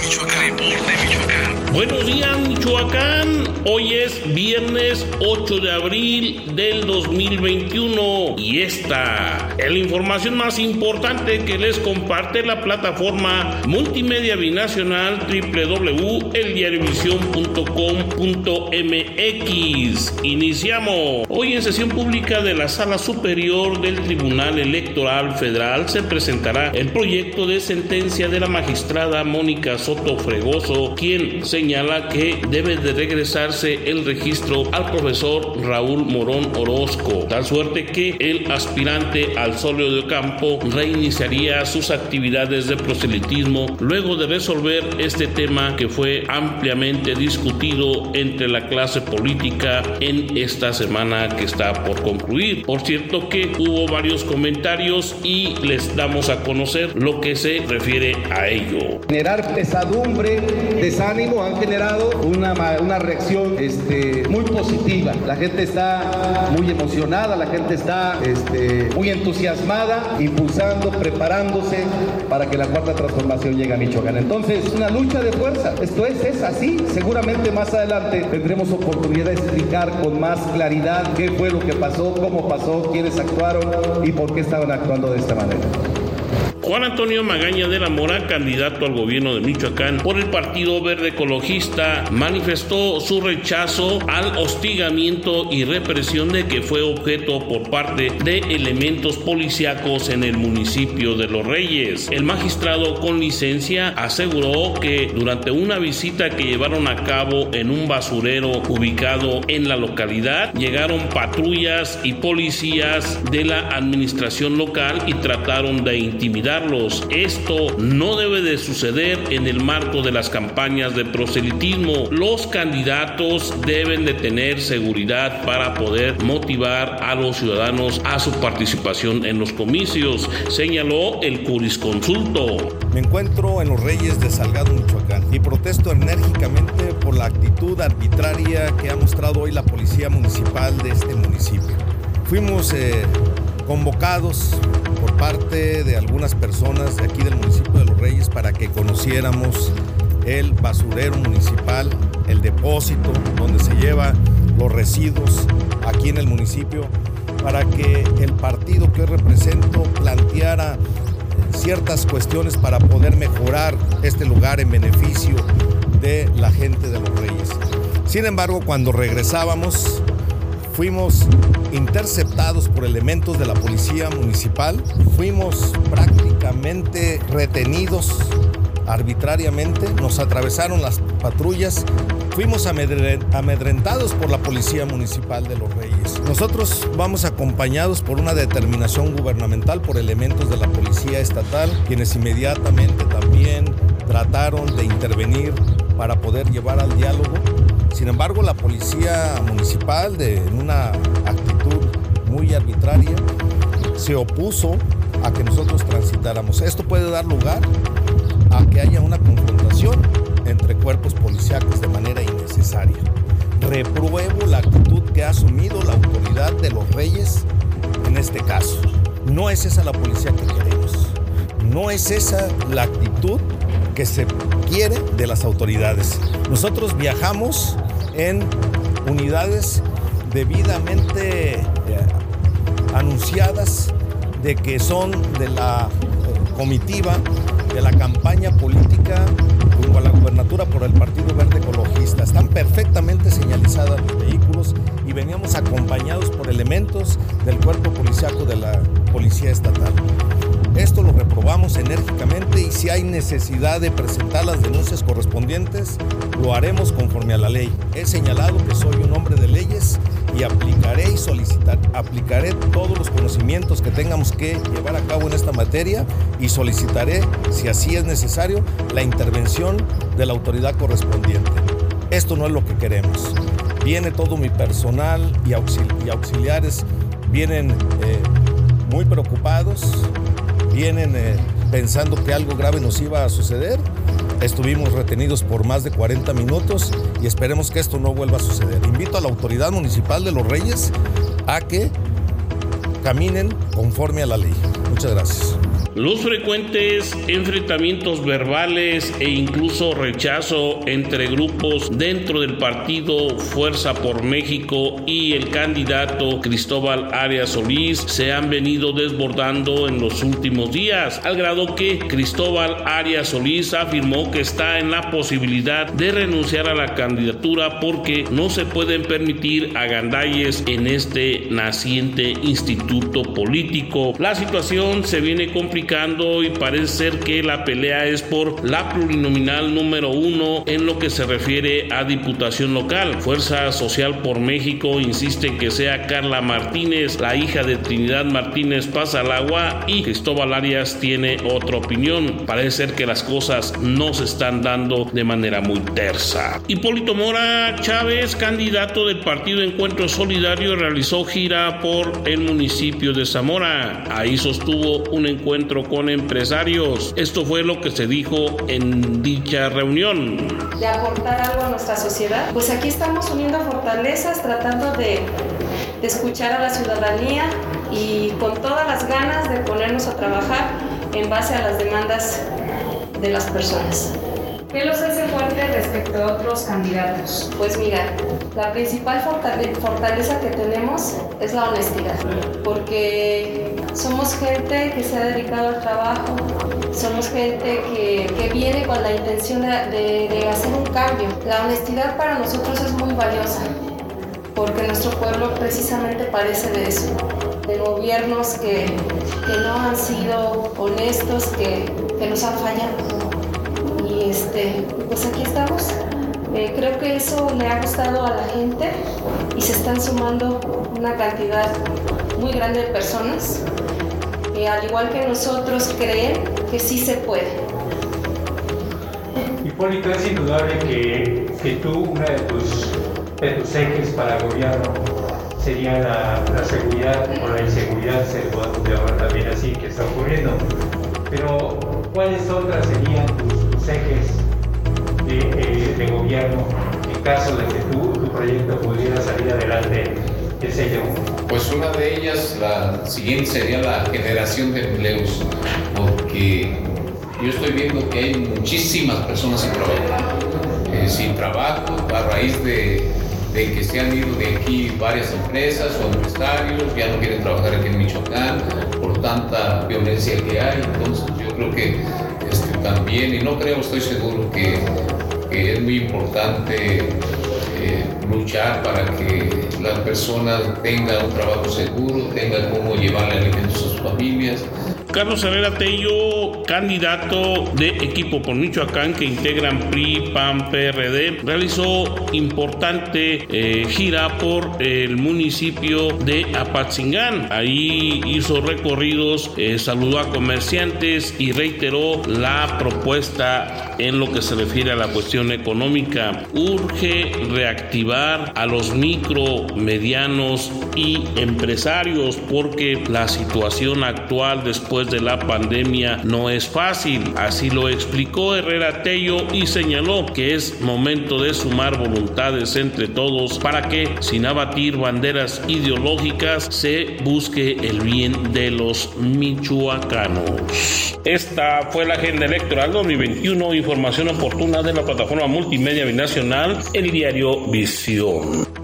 Michoacán. Michoacán. Buenos días, Michoacán. Hoy es viernes 8 de abril del 2021 y esta es la información más importante que les comparte la plataforma multimedia binacional www.eldiariovision.com.mx. Iniciamos. Hoy en sesión pública de la Sala Superior del Tribunal Electoral Federal se presentará el proyecto de sentencia de la magistrada Mónica Soto Fregoso, quien señala que debe de regresarse el registro al profesor Raúl Morón Orozco, tal suerte que el aspirante al solio de campo reiniciaría sus actividades de proselitismo luego de resolver este tema que fue ampliamente discutido entre la clase política en esta semana que está por concluir. Por cierto que hubo varios comentarios y les damos a conocer lo que se refiere a ello. Generar pesadumbre, desánimo generado una, una reacción este, muy positiva. La gente está muy emocionada, la gente está este, muy entusiasmada, impulsando, preparándose para que la cuarta transformación llegue a Michoacán. Entonces, una lucha de fuerza. Esto es, es así. Seguramente más adelante tendremos oportunidad de explicar con más claridad qué fue lo que pasó, cómo pasó, quiénes actuaron y por qué estaban actuando de esta manera. Juan Antonio Magaña de la Mora, candidato al gobierno de Michoacán por el Partido Verde Ecologista, manifestó su rechazo al hostigamiento y represión de que fue objeto por parte de elementos policíacos en el municipio de Los Reyes. El magistrado con licencia aseguró que durante una visita que llevaron a cabo en un basurero ubicado en la localidad, llegaron patrullas y policías de la administración local y trataron de intimidar esto no debe de suceder en el marco de las campañas de proselitismo. Los candidatos deben de tener seguridad para poder motivar a los ciudadanos a su participación en los comicios, señaló el jurisconsulto. Me encuentro en los Reyes de Salgado, Michoacán, y protesto enérgicamente por la actitud arbitraria que ha mostrado hoy la Policía Municipal de este municipio. Fuimos eh, convocados parte de algunas personas de aquí del municipio de Los Reyes para que conociéramos el basurero municipal, el depósito donde se lleva los residuos aquí en el municipio, para que el partido que represento planteara ciertas cuestiones para poder mejorar este lugar en beneficio de la gente de Los Reyes. Sin embargo, cuando regresábamos, fuimos interceptados por elementos de la policía municipal, fuimos prácticamente retenidos arbitrariamente, nos atravesaron las patrullas, fuimos amedrentados por la Policía Municipal de Los Reyes. Nosotros vamos acompañados por una determinación gubernamental por elementos de la Policía Estatal, quienes inmediatamente también trataron de intervenir para poder llevar al diálogo sin embargo, la policía municipal, de, en una actitud muy arbitraria, se opuso a que nosotros transitáramos. Esto puede dar lugar a que haya una confrontación entre cuerpos policíacos de manera innecesaria. Repruebo la actitud que ha asumido la autoridad de los reyes en este caso. No es esa la policía que queremos. No es esa la actitud que se quiere de las autoridades. Nosotros viajamos en unidades debidamente eh, anunciadas de que son de la eh, comitiva de la campaña política rumbo a la gubernatura por el Partido Verde Ecologista. Están perfectamente señalizadas los vehículos y veníamos acompañados por elementos del cuerpo policiaco de la Policía Estatal. Esto lo reprobamos enérgicamente y si hay necesidad de presentar las denuncias correspondientes, lo haremos conforme a la ley. He señalado que soy un hombre de leyes y aplicaré y solicitar, aplicaré todos los conocimientos que tengamos que llevar a cabo en esta materia y solicitaré, si así es necesario, la intervención de la autoridad correspondiente. Esto no es lo que queremos. Viene todo mi personal y, auxiliares, vienen eh, muy preocupados vienen eh, pensando que algo grave nos iba a suceder. Estuvimos retenidos por más de 40 minutos y esperemos que esto no vuelva a suceder. Invito a la autoridad municipal de Los Reyes a que caminen conforme a la ley. Muchas gracias. Los frecuentes enfrentamientos verbales e incluso rechazo entre grupos dentro del partido Fuerza por México y el candidato Cristóbal Arias Solís se han venido desbordando en los últimos días, al grado que Cristóbal Arias Solís afirmó que está en la posibilidad de renunciar a la candidatura porque no se pueden permitir agandalles en este naciente instituto político. La situación se viene complicando y parece ser que la pelea es por la plurinominal número uno en lo que se refiere a diputación local. Fuerza Social por México insiste en que sea Carla Martínez, la hija de Trinidad Martínez pasa al agua y Cristóbal Arias tiene otra opinión. Parece ser que las cosas no se están dando de manera muy tersa. Hipólito Mora Chávez, candidato del partido Encuentro Solidario, realizó gira por el municipio de Zamora. Ahí sostuvo un encuentro con empresarios. Esto fue lo que se dijo en dicha reunión. De aportar algo a nuestra sociedad, pues aquí estamos uniendo fortalezas, tratando de, de escuchar a la ciudadanía y con todas las ganas de ponernos a trabajar en base a las demandas de las personas. ¿Qué los hace fuerte respecto a otros candidatos? Pues mira, la principal fortaleza que tenemos es la honestidad, porque somos gente que se ha dedicado al trabajo, somos gente que, que viene con la intención de, de, hacer un cambio. La honestidad para nosotros es muy valiosa, porque nuestro pueblo precisamente padece de eso, de gobiernos que, que no han sido honestos, que, que nos han fallado este, pues aquí estamos. Eh, creo que eso le ha gustado a la gente y se están sumando una cantidad muy grande de personas al igual que nosotros creen que sí se puede. Hipólito, es indudable que, que tú, una de tus, tus ejes para gobierno sería la, la seguridad o la inseguridad, se puede llamar también así, que está ocurriendo. Pero, ¿cuáles otras serían tus ejes de, eh, de, gobierno en caso de que tu proyecto pudiera salir adelante, qué sé yo? Pues una de ellas, la siguiente sería la generación de empleos, porque yo estoy viendo que hay muchísimas personas sin trabajo, eh, sin trabajo a raíz de, que se han ido de aquí varias empresas o empresarios, ya no quieren trabajar aquí en Michoacán por tanta violencia que hay, entonces yo creo que este, también, y no creo, estoy seguro que es muy importante eh, luchar para que las personas tengan un trabajo seguro, tengan cómo llevar alimentos a sus familias. Carlos Herrera Tello, candidato de equipo por Michoacán que integran PRI, PAN, PRD, realizó importante eh, gira por el municipio de Apatzingán. Ahí hizo recorridos, eh, saludó a comerciantes y reiteró la propuesta en lo que se refiere a la cuestión económica. Urge reactivar a los micro, medianos y empresarios porque la situación actual de la pandemia no es fácil. Así lo explicó Herrera Tello y señaló que es momento de sumar voluntades entre todos para que, sin abatir banderas ideológicas, se busque el bien de los michoacanos. Esta fue la agenda electoral 2021, información oportuna de la plataforma multimedia binacional, el diario Visión.